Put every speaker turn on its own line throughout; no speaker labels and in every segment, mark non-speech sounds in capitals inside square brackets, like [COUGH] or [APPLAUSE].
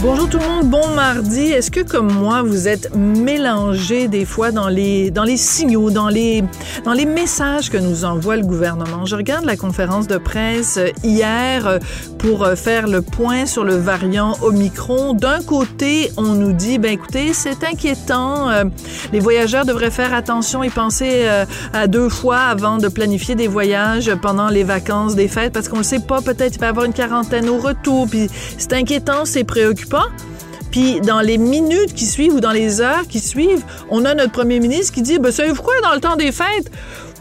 Bonjour tout le monde, bon mardi. Est-ce que comme moi vous êtes mélangé des fois dans les dans les signaux, dans les dans les messages que nous envoie le gouvernement? Je regarde la conférence de presse hier euh, pour euh, faire le point sur le variant Omicron. D'un côté, on nous dit ben écoutez, c'est inquiétant, euh, les voyageurs devraient faire attention et penser à deux fois avant de planifier des voyages pendant les vacances des fêtes parce qu'on ne sait pas, peut-être il va y avoir une quarantaine au retour puis c'est inquiétant, c'est préoccupant pas. Puis dans les minutes qui suivent ou dans les heures qui suivent, on a notre premier ministre qui dit, ben, savez-vous quoi, dans le temps des fêtes,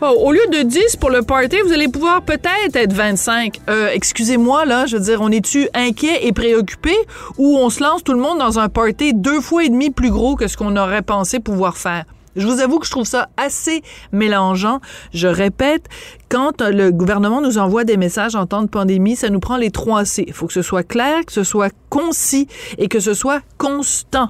oh, au lieu de 10 pour le party, vous allez pouvoir peut-être être 25. Euh, excusez-moi, là, je veux dire, on est-tu inquiet et préoccupé ou on se lance tout le monde dans un party deux fois et demi plus gros que ce qu'on aurait pensé pouvoir faire? Je vous avoue que je trouve ça assez mélangeant. Je répète, quand le gouvernement nous envoie des messages en temps de pandémie, ça nous prend les trois C. Il faut que ce soit clair, que ce soit concis et que ce soit constant.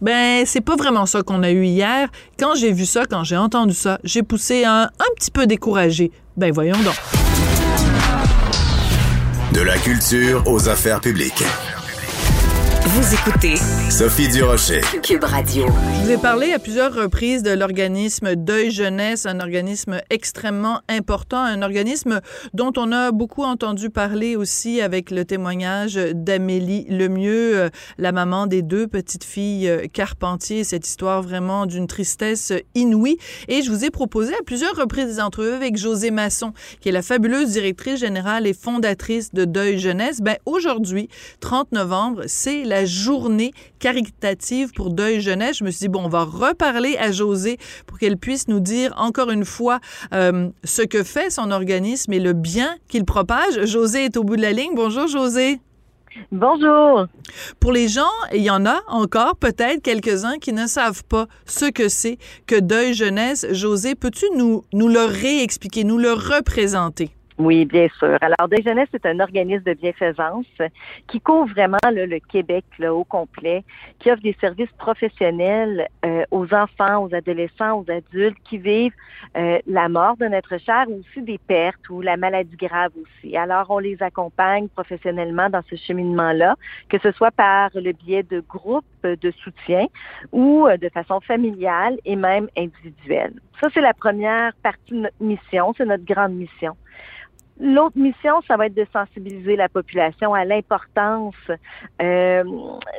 Ben, c'est pas vraiment ça qu'on a eu hier. Quand j'ai vu ça, quand j'ai entendu ça, j'ai poussé un, petit peu découragé. Ben, voyons donc.
De la culture aux affaires publiques.
Vous écoutez
Sophie Durocher.
Cube Radio.
Je vous ai parlé à plusieurs reprises de l'organisme Deuil Jeunesse, un organisme extrêmement important, un organisme dont on a beaucoup entendu parler aussi avec le témoignage d'Amélie Lemieux, euh, la maman des deux petites filles euh, Carpentier, cette histoire vraiment d'une tristesse inouïe. Et je vous ai proposé à plusieurs reprises des entrevues avec José Masson, qui est la fabuleuse directrice générale et fondatrice de Deuil Jeunesse. Ben, aujourd'hui, 30 novembre, c'est la journée caritative pour Deuil Jeunesse. Je me suis dit, bon, on va reparler à José pour qu'elle puisse nous dire encore une fois euh, ce que fait son organisme et le bien qu'il propage. José est au bout de la ligne. Bonjour, José.
Bonjour.
Pour les gens, il y en a encore peut-être quelques-uns qui ne savent pas ce que c'est que Deuil Jeunesse. José, peux-tu nous, nous le réexpliquer, nous le représenter?
Oui, bien sûr. Alors, Des Jeunesse, c'est un organisme de bienfaisance qui couvre vraiment le Québec au complet, qui offre des services professionnels euh, aux enfants, aux adolescents, aux adultes qui vivent euh, la mort de notre cher ou aussi des pertes ou la maladie grave aussi. Alors, on les accompagne professionnellement dans ce cheminement-là, que ce soit par le biais de groupes de soutien ou euh, de façon familiale et même individuelle. Ça, c'est la première partie de notre mission, c'est notre grande mission. L'autre mission, ça va être de sensibiliser la population à l'importance euh,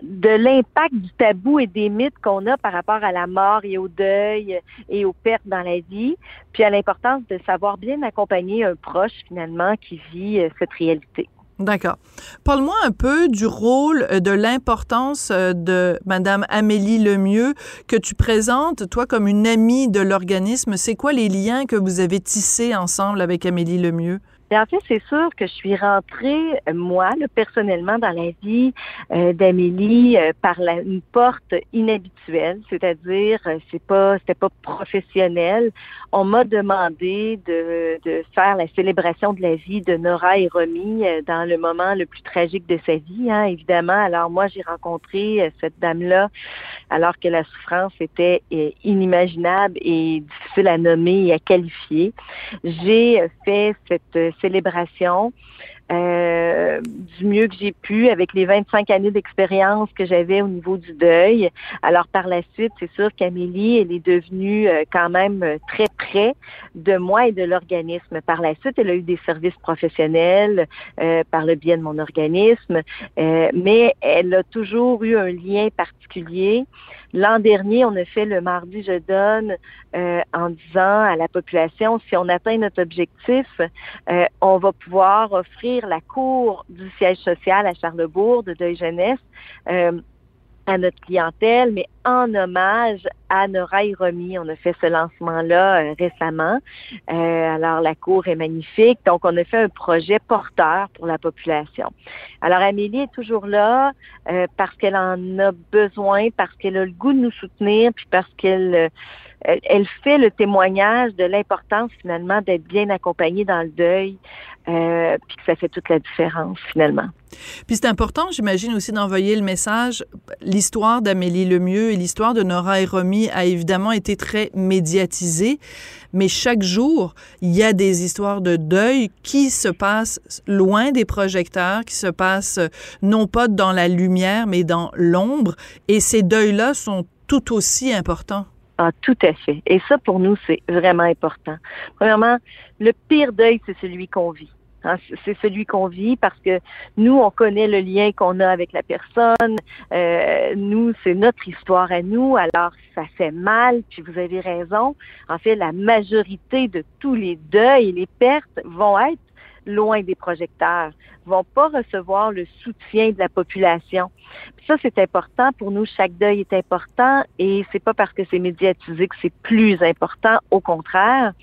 de l'impact du tabou et des mythes qu'on a par rapport à la mort et au deuil et aux pertes dans la vie, puis à l'importance de savoir bien accompagner un proche finalement qui vit euh, cette réalité.
D'accord. Parle-moi un peu du rôle, euh, de l'importance de Madame Amélie Lemieux que tu présentes, toi, comme une amie de l'organisme. C'est quoi les liens que vous avez tissés ensemble avec Amélie Lemieux?
En fait, c'est sûr que je suis rentrée, euh, moi, personnellement, dans la vie euh, d'Amélie euh, par une porte inhabituelle, c'est-à-dire c'est pas c'était pas professionnel. On m'a demandé de, de faire la célébration de la vie de Nora et Romy dans le moment le plus tragique de sa vie, hein, évidemment. Alors moi, j'ai rencontré cette dame-là alors que la souffrance était inimaginable et à nommer et à qualifier. J'ai fait cette célébration euh, du mieux que j'ai pu avec les 25 années d'expérience que j'avais au niveau du deuil. Alors par la suite, c'est sûr qu'Amélie, elle est devenue euh, quand même euh, très près de moi et de l'organisme. Par la suite, elle a eu des services professionnels par le biais de mon organisme, mais elle a toujours eu un lien particulier. L'an dernier, on a fait le mardi je donne en disant à la population, si on atteint notre objectif, on va pouvoir offrir la cour du siège social à Charlebourg de Deuil Jeunesse euh, à notre clientèle, mais en hommage à Nora et Romy. On a fait ce lancement-là euh, récemment. Euh, alors, la cour est magnifique. Donc, on a fait un projet porteur pour la population. Alors, Amélie est toujours là parce qu'elle en a besoin, parce qu'elle a le goût de nous soutenir, puis parce qu'elle elle, fait le témoignage de l'importance finalement d'être bien accompagnée dans le deuil, euh, puis que ça fait toute la différence finalement.
Puis c'est important, j'imagine aussi d'envoyer le message. L'histoire d'Amélie Lemieux et l'histoire de Nora et Romy a évidemment été très médiatisée, mais chaque jour, il y a des histoires de deuil qui se passent loin des projecteurs, qui se passent non pas dans la lumière, mais dans l'ombre, et ces deuils-là sont tout aussi importants.
Ah, tout à fait. Et ça, pour nous, c'est vraiment important. Premièrement, le pire deuil, c'est celui qu'on vit. Hein. c'est celui qu'on vit parce que nous, on connaît le lien qu'on a avec la personne. Euh, nous, c'est notre histoire à nous. Alors, ça fait mal. Puis vous avez raison. En fait, la majorité de tous les deuils et les pertes vont être loin des projecteurs, vont pas recevoir le soutien de la population. Ça, c'est important pour nous. Chaque deuil est important et c'est pas parce que c'est médiatisé que c'est plus important. Au contraire,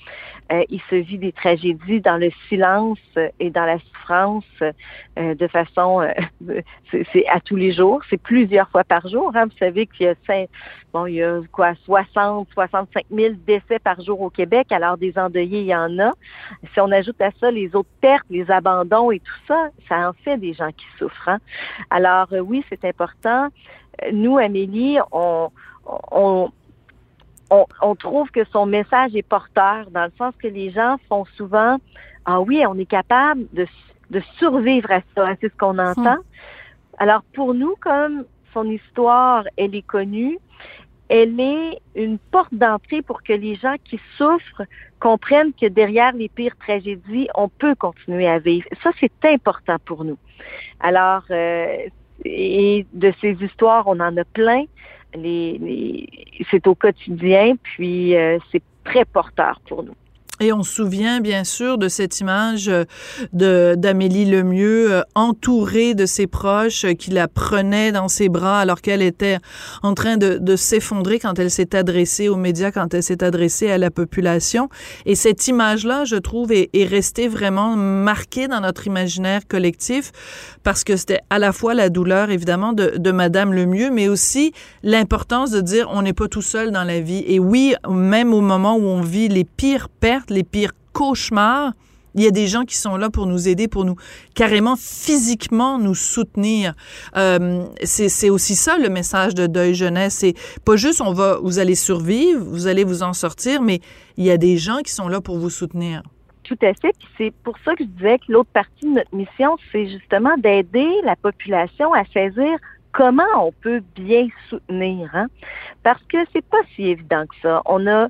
euh, il se vit des tragédies dans le silence et dans la souffrance euh, de façon, euh, [LAUGHS] c'est à tous les jours, c'est plusieurs fois par jour. Hein. Vous savez qu'il y a cinq, bon, il y a quoi, 60, 65 000 décès par jour au Québec. Alors des endeuillés, il y en a. Si on ajoute à ça les autres pertes, les abandons et tout ça, ça en fait des gens qui souffrent. Hein. Alors oui, c'est important. Nous, Amélie, on, on on, trouve que son message est porteur, dans le sens que les gens font souvent Ah oui, on est capable de, survivre à ça, c'est ce qu'on entend. Hmm. Alors pour nous, comme son histoire, elle est connue, elle est une porte d'entrée pour que les gens qui souffrent comprennent que derrière les pires tragédies, on peut continuer à vivre. Ça, c'est important pour nous. Alors, euh, et de ces histoires, on en a plein c'est au quotidien, puis euh, c'est très porteur pour nous.
Et on se souvient bien sûr de cette image euh, d'Amélie Lemieux euh, entourée de ses proches euh, qui la prenaient dans ses bras alors qu'elle était en train de, s'effondrer quand elle s'est adressée aux médias, quand elle s'est adressée à la population. Et cette image-là, je trouve, est, est restée vraiment marquée dans notre imaginaire collectif parce que c'était à la fois la douleur évidemment de, de Madame Lemieux, mais aussi l'importance de dire on n'est pas tout seul dans la vie. Et oui, même au moment où on vit les pires pertes les pires cauchemars, il y a des gens qui sont là pour nous aider, pour nous carrément physiquement nous soutenir. Euh, c'est aussi ça le message de Deuil Jeunesse. C'est pas juste on va, vous allez survivre, vous allez vous en sortir, mais il y a des gens qui sont là pour vous soutenir.
Tout à fait. c'est pour ça que je disais que l'autre partie de notre mission, c'est justement d'aider la population à saisir comment on peut bien soutenir, hein? Parce que c'est pas si évident que ça. On a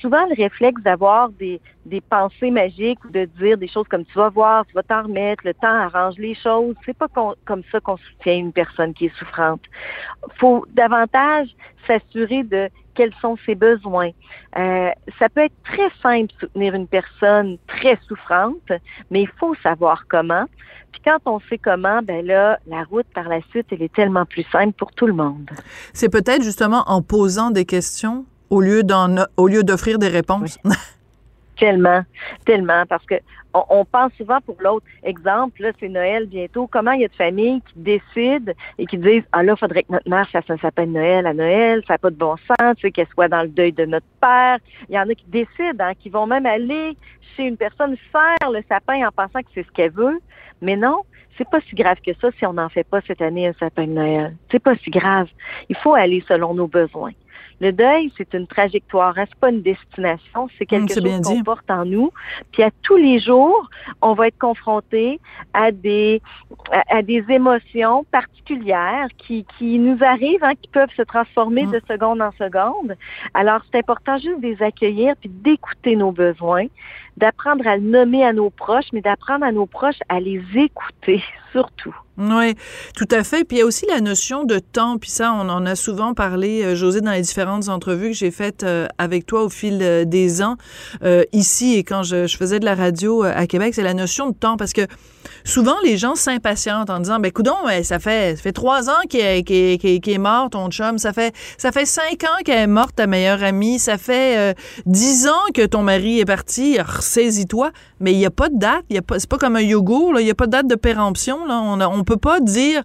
souvent le réflexe d'avoir des, pensées magiques ou de dire des choses comme tu vas voir, tu vas t'en remettre, le temps arrange les choses. C'est pas comme ça qu'on soutient une personne qui est souffrante. Faut davantage s'assurer de quels sont ses besoins. Euh, ça peut être très simple de soutenir une personne très souffrante, mais il faut savoir comment. Puis quand on sait comment, ben là, la route par la suite, elle est tellement plus simple pour tout le monde.
C'est peut-être justement en posant des questions au lieu d'en, au lieu d'offrir des réponses. [LAUGHS]
Tellement, tellement, parce que on, pense souvent pour l'autre. Exemple, là, c'est Noël bientôt. Comment il y a de familles qui décident et qui disent Ah là, il faudrait que notre mère fasse un sapin de Noël à Noël, ça n'a pas de bon sens, tu sais, qu'elle soit dans le deuil de notre père. Il y en a qui décident, hein, qui vont même aller chez une personne faire le sapin en pensant que c'est ce qu'elle veut. Mais non, c'est pas si grave que ça si on n'en fait pas cette année un sapin de Noël. C'est pas si grave. Il faut aller selon nos besoins. Le deuil, c'est une trajectoire, hein, c'est pas une destination, c'est quelque chose qu'on porte en nous. Puis à tous les jours, on va être confronté à des à, des émotions particulières qui, qui nous arrivent, hein, qui peuvent se transformer mm. de seconde en seconde. Alors c'est important juste de les accueillir puis d'écouter nos besoins, d'apprendre à le nommer à nos proches, mais d'apprendre à nos proches à les écouter [LAUGHS] surtout.
Oui, tout à fait. Puis il y a aussi la notion de temps. Puis ça, on en a souvent parlé, euh, José, dans les différentes entrevues que j'ai faites euh, avec toi au fil euh, des ans, ici et quand je, faisais de la radio à Québec, c'est la notion de temps. Parce que souvent, les gens s'impatientent en disant, ben coudon, ça fait, ça fait trois ans qu'il est, mort, ton chum. Ça fait, ça fait cinq ans qu'elle est morte, ta meilleure amie. Ça fait dix ans que ton mari est parti. Ressaisis-toi. Mais il n'y a pas de date. C'est pas comme un yogourt. Il n'y a pas de date de péremption. Là. Peut pas dire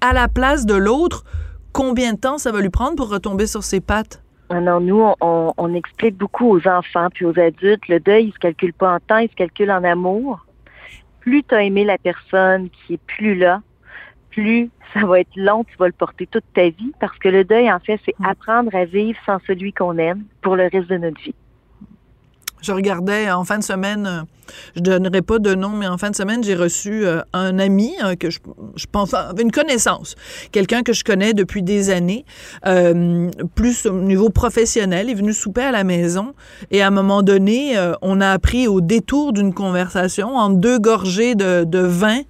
à la place de l'autre combien de temps ça va lui prendre pour retomber sur ses pattes.
Non, nous, on, on explique beaucoup aux enfants puis aux adultes, le deuil, il se calcule pas en temps, il se calcule en amour. Plus tu as aimé la personne qui est plus là, plus ça va être long, tu vas le porter toute ta vie parce que le deuil, en fait, c'est apprendre à vivre sans celui qu'on aime pour le reste de notre vie.
Je regardais en fin de semaine, euh, je donnerai pas de nom, mais en fin de semaine, j'ai reçu euh, un ami euh, que je, pense, une connaissance, quelqu'un que je connais depuis des années, plus au niveau professionnel, est venu souper à la maison et à un moment donné, on a appris au détour d'une conversation, en deux gorgées de, de vin,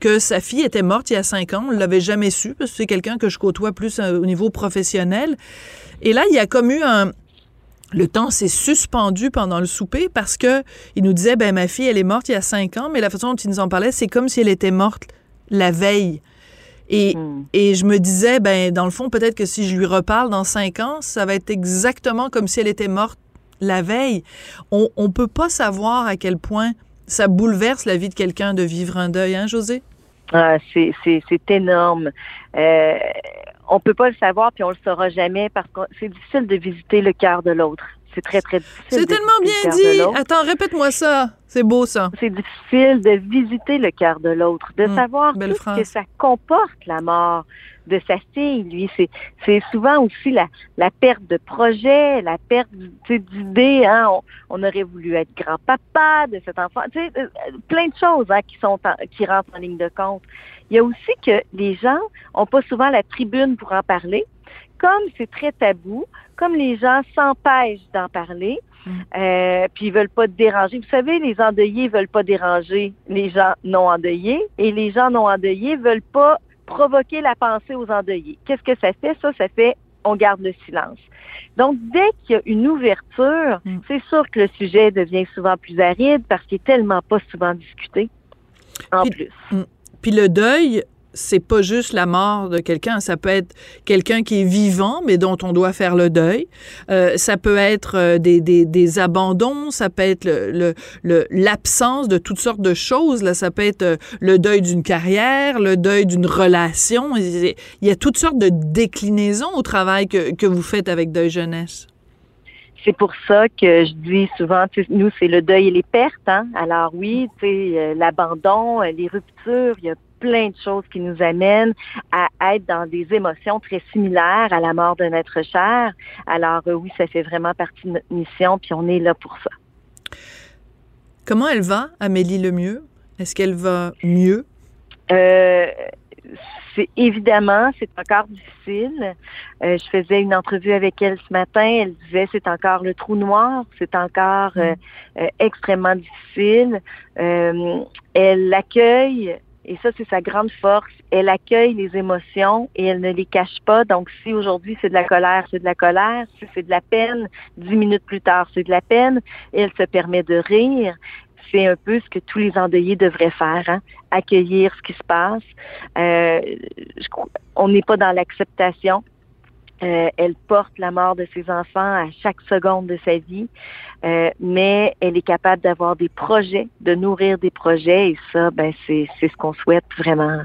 que sa fille était morte il y a cinq ans. On ne l'avait jamais su parce que c'est quelqu'un que je côtoie plus au niveau professionnel. Et là, il y a comme eu un, le temps s'est suspendu pendant le souper parce que il nous disait ben ma fille elle est morte il y a cinq ans mais la façon dont il nous en parlait c'est comme si elle était morte la veille. Et, hmm. et je me disais ben dans le fond peut-être que si je lui reparle dans cinq ans ça va être exactement comme si elle était morte la veille. On on peut pas savoir à quel point ça bouleverse la vie de quelqu'un de vivre un deuil hein José?
Ah, c'est c'est énorme. Euh, on peut pas le savoir puis on le saura jamais parce que c'est difficile de visiter le cœur de l'autre. C'est très, très difficile.
C'est tellement bien dit. Attends, répète-moi ça. C'est beau, ça.
C'est difficile de visiter le cœur de l'autre, de hum, savoir tout ce que ça comporte, la mort de sa fille. Lui, c'est, c'est souvent aussi la, la perte de projet, la perte d'idées. Hein? On, aurait voulu être grand-papa de cet enfant. Tu sais, euh, plein de choses hein, qui, sont qui rentrent en ligne de compte. Il y a aussi que les gens ont pas souvent la tribune pour en parler. Comme c'est très tabou, comme les gens s'empêchent d'en parler, mm. euh, puis ils veulent pas déranger. Vous savez, les endeuillés veulent pas déranger les gens non endeuillés et les gens non endeuillés veulent pas provoquer la pensée aux endeuillés. Qu'est-ce que ça fait? Ça, ça fait on garde le silence. Donc, dès qu'il y a une ouverture, mm. c'est sûr que le sujet devient souvent plus aride parce qu'il est tellement pas souvent discuté. En plus. Mm.
Puis le deuil, c'est pas juste la mort de quelqu'un, ça peut être quelqu'un qui est vivant, mais dont on doit faire le deuil. Euh, ça peut être euh, des, des, des, abandons, ça peut être l'absence le, l'absence de toutes sortes de choses. Là, ça peut être euh, le deuil d'une carrière, le deuil d'une relation. Il y a toutes sortes de déclinaisons au travail que, que vous faites avec Deuil Jeunesse.
C'est pour ça que je dis souvent, nous, c'est le deuil et les pertes. Hein? Alors oui, euh, l'abandon, euh, les ruptures, il y a plein de choses qui nous amènent à être dans des émotions très similaires à la mort de notre cher. Alors euh, oui, ça fait vraiment partie de notre mission, puis on est là pour ça.
Comment elle va, Amélie Lemieux? Est-ce qu'elle va mieux?
Euh, c'est évidemment, c'est encore difficile. Euh, je faisais une entrevue avec elle ce matin. Elle disait c'est encore le trou noir, c'est encore euh, euh, extrêmement difficile. elle accueille, et ça c'est sa grande force. Elle accueille les émotions et elle ne les cache pas. Donc si aujourd'hui c'est de la colère, c'est de la colère. Si c'est de la peine, dix minutes plus tard c'est de la peine. Elle se permet de rire c'est un peu ce que tous les endeuillés devraient faire, hein? accueillir ce qui se passe. Euh, on n'est pas dans l'acceptation. Euh, elle porte la mort de ses enfants à chaque seconde de sa vie, euh, mais elle est capable d'avoir des projets, de nourrir des projets, et ça, ben c'est ce qu'on souhaite vraiment.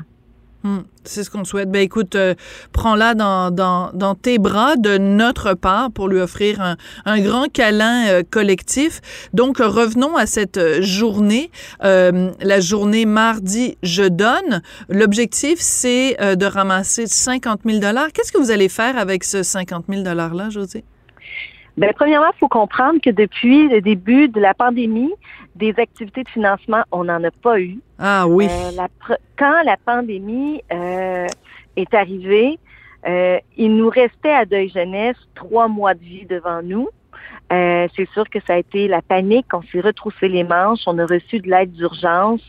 Hmm, c'est ce qu'on souhaite. Ben écoute, euh, prends-la dans, dans, dans, tes bras de notre part pour lui offrir un, un grand câlin euh, collectif. Donc revenons à cette euh, journée, la journée mardi je donne. L'objectif c'est de ramasser 50 000 dollars. Qu'est-ce que vous allez faire avec ce 50 000 dollars là, José?
Ben, premièrement, il faut comprendre que depuis le début de la pandémie, des activités de financement, on n'en a pas eu.
Ah oui.
Euh, quand la pandémie euh, est arrivée, euh, il nous restait à Deuil Jeunesse trois mois de vie devant nous. Euh, c'est sûr que ça a été la panique. On s'est retroussé les manches. On a reçu de l'aide d'urgence.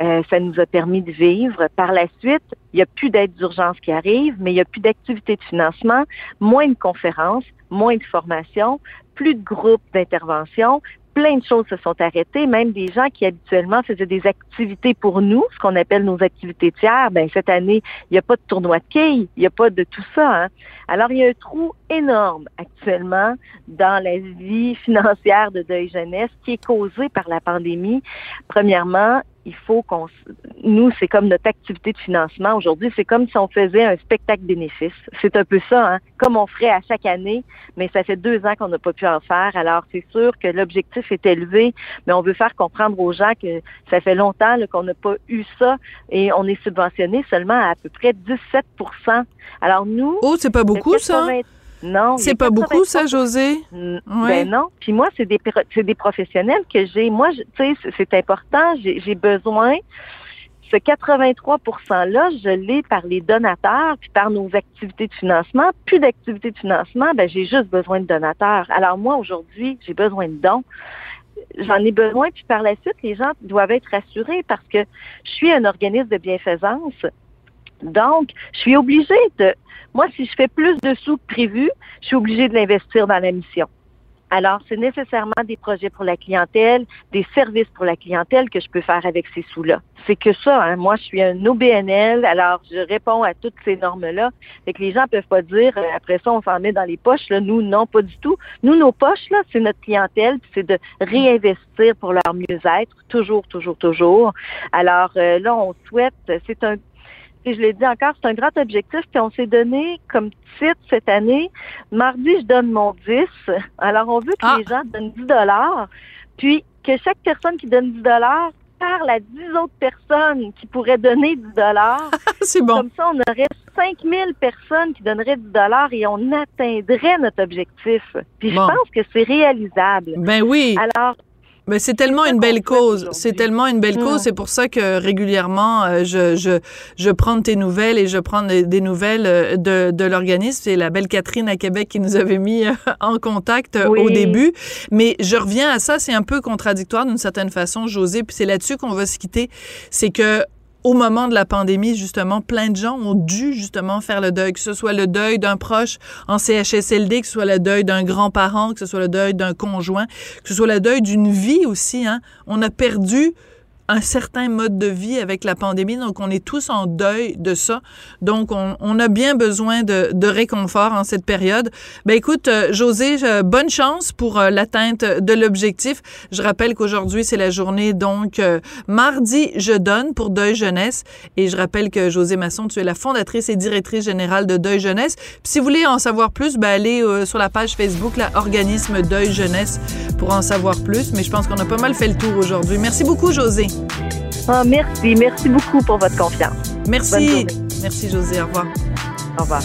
Euh, ça nous a permis de vivre. Par la suite, il n'y a plus d'aide d'urgence qui arrive, mais il n'y a plus d'activités de financement, moins de conférences, moins de formations, plus de groupes d'intervention, plein de choses se sont arrêtées, même des gens qui habituellement faisaient des activités pour nous, ce qu'on appelle nos activités tiers, ben cette année, il n'y a pas de tournoi de quilles, il n'y a pas de tout ça. Hein. Alors, il y a un trou énorme actuellement dans la vie [LAUGHS] financière de Deuil Jeunesse qui est causé par la pandémie. Premièrement, il faut qu'on, nous, c'est comme notre activité de financement aujourd'hui, c'est comme si on faisait un spectacle bénéfice. C'est un peu ça, hein? comme on ferait à chaque année, mais ça fait deux ans qu'on n'a pas pu en faire. Alors, c'est sûr que l'objectif est élevé, mais on veut faire comprendre aux gens que ça fait longtemps qu'on n'a pas eu ça et on est subventionné seulement à à peu près 17% Alors, nous...
Oh, c'est pas beaucoup, ça?
Non.
C'est pas beaucoup, ça, José?
Ben non. Puis moi, c'est des, c'est des professionnels que j'ai. Moi, tu sais, c'est important. J'ai besoin. Ce 83 %-là, je l'ai par les donateurs, puis par nos activités de financement. Plus d'activités de financement, ben j'ai juste besoin de donateurs. Alors moi, aujourd'hui, j'ai besoin de dons j'en ai besoin, puis par la suite, les gens doivent être rassurés parce que je suis un organisme de bienfaisance. Donc, je suis obligée de, moi, si je fais plus de sous que prévu, je suis obligée de l'investir dans la mission. Alors, c'est nécessairement des projets pour la clientèle, des services pour la clientèle que je peux faire avec ces sous-là. C'est que ça, hein. moi, je suis un OBNL, alors je réponds à toutes ces normes-là. Fait que les gens peuvent pas dire, euh, après ça, on s'en met dans les poches. Là. Nous, non, pas du tout. Nous, nos poches, là, c'est notre clientèle, c'est de réinvestir pour leur mieux-être, toujours, toujours, toujours. Alors euh, là, on souhaite, c'est un je l'ai dit encore, c'est un grand objectif. Puis on s'est donné comme titre cette année, mardi, je donne mon 10. Alors, on veut que ah. les gens donnent 10 dollars. Puis que chaque personne qui donne 10 dollars parle à 10 autres personnes qui pourraient donner 10 dollars. [LAUGHS]
c'est bon.
Comme ça, on aurait 5000 personnes qui donneraient 10 dollars et on atteindrait notre objectif. Puis je pense que c'est réalisable.
Ben oui.
Alors,
mais c'est tellement une belle cause. C'est tellement une belle cause. C'est pour ça que régulièrement, euh, je, je, je prends tes nouvelles et je prends des, nouvelles euh, de, de l'organisme. C'est la belle Catherine à Québec qui nous avait mis euh, en contact au début. Mais je reviens à ça. C'est un peu contradictoire d'une certaine façon, José. Puis c'est là-dessus qu'on va se quitter. C'est que au moment de la pandémie, justement, plein de gens ont dû justement faire le deuil, que ce soit le deuil d'un proche en CHSLD, que ce soit le deuil d'un grand-parent, que ce soit le deuil d'un conjoint, que ce soit le deuil d'une vie aussi. Hein. On a perdu un certain mode de vie avec la pandémie. Donc, on est tous en deuil de ça. Donc, on, on a bien besoin de, de, réconfort en cette période. Ben, écoute, euh, José, euh, bonne chance pour euh, l'atteinte de l'objectif. Je rappelle qu'aujourd'hui, c'est la journée, donc, mardi, je donne pour Deuil Jeunesse. Et je rappelle que José Masson, tu es la fondatrice et directrice générale de Deuil Jeunesse. Si vous voulez en savoir plus, ben, allez sur la page Facebook, la Organisme Deuil Jeunesse, pour en savoir plus. Mais je pense qu'on a pas mal fait le tour aujourd'hui. Merci beaucoup, José.
Ah, merci, merci beaucoup pour votre confiance.
Merci. Merci José, au revoir.
Au revoir.